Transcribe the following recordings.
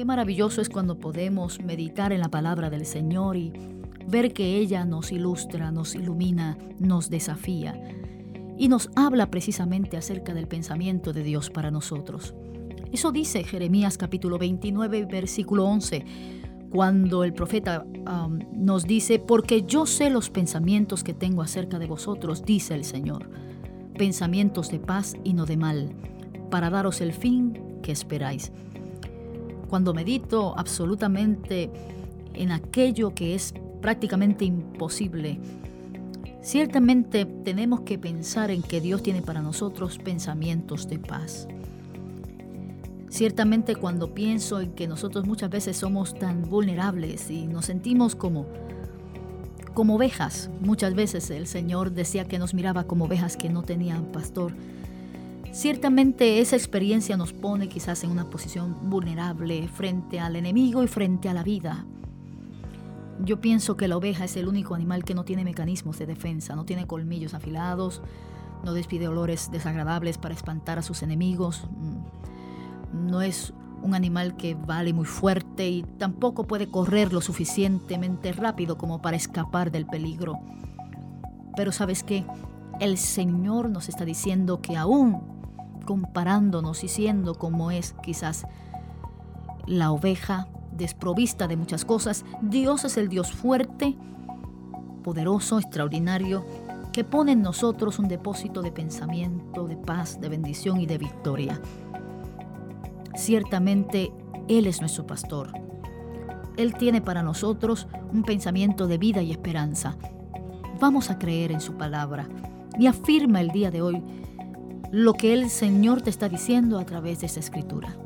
Qué maravilloso es cuando podemos meditar en la palabra del Señor y ver que ella nos ilustra, nos ilumina, nos desafía y nos habla precisamente acerca del pensamiento de Dios para nosotros. Eso dice Jeremías capítulo 29, versículo 11, cuando el profeta um, nos dice, porque yo sé los pensamientos que tengo acerca de vosotros, dice el Señor, pensamientos de paz y no de mal, para daros el fin que esperáis. Cuando medito absolutamente en aquello que es prácticamente imposible, Ciertamente tenemos que pensar en que Dios tiene para nosotros pensamientos de paz. Ciertamente cuando pienso en que nosotros muchas veces somos tan vulnerables y nos sentimos como como ovejas, muchas veces el Señor decía que nos miraba como ovejas que no tenían pastor. Ciertamente esa experiencia nos pone quizás en una posición vulnerable frente al enemigo y frente a la vida. Yo pienso que la oveja es el único animal que no tiene mecanismos de defensa, no tiene colmillos afilados, no despide olores desagradables para espantar a sus enemigos, mm, no es un animal que vale muy fuerte y tampoco puede correr lo suficientemente rápido como para escapar del peligro. Pero sabes qué, el Señor nos está diciendo que aún comparándonos y siendo como es quizás la oveja, desprovista de muchas cosas, Dios es el Dios fuerte, poderoso, extraordinario, que pone en nosotros un depósito de pensamiento, de paz, de bendición y de victoria. Ciertamente Él es nuestro pastor. Él tiene para nosotros un pensamiento de vida y esperanza. Vamos a creer en su palabra y afirma el día de hoy lo que el Señor te está diciendo a través de esta escritura.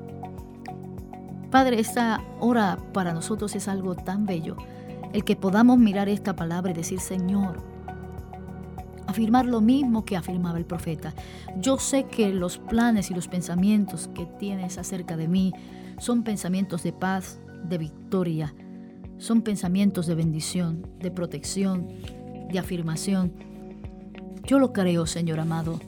Padre, esta hora para nosotros es algo tan bello, el que podamos mirar esta palabra y decir, Señor, afirmar lo mismo que afirmaba el profeta. Yo sé que los planes y los pensamientos que tienes acerca de mí son pensamientos de paz, de victoria, son pensamientos de bendición, de protección, de afirmación. Yo lo creo, Señor amado.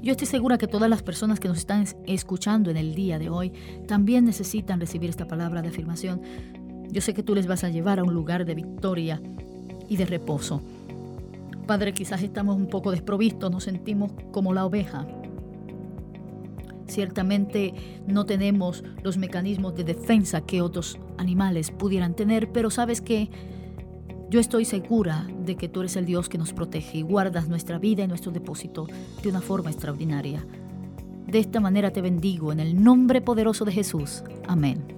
Yo estoy segura que todas las personas que nos están escuchando en el día de hoy también necesitan recibir esta palabra de afirmación. Yo sé que tú les vas a llevar a un lugar de victoria y de reposo. Padre, quizás estamos un poco desprovistos, nos sentimos como la oveja. Ciertamente no tenemos los mecanismos de defensa que otros animales pudieran tener, pero sabes que yo estoy segura de que tú eres el Dios que nos protege y guardas nuestra vida y nuestro depósito de una forma extraordinaria. De esta manera te bendigo en el nombre poderoso de Jesús. Amén.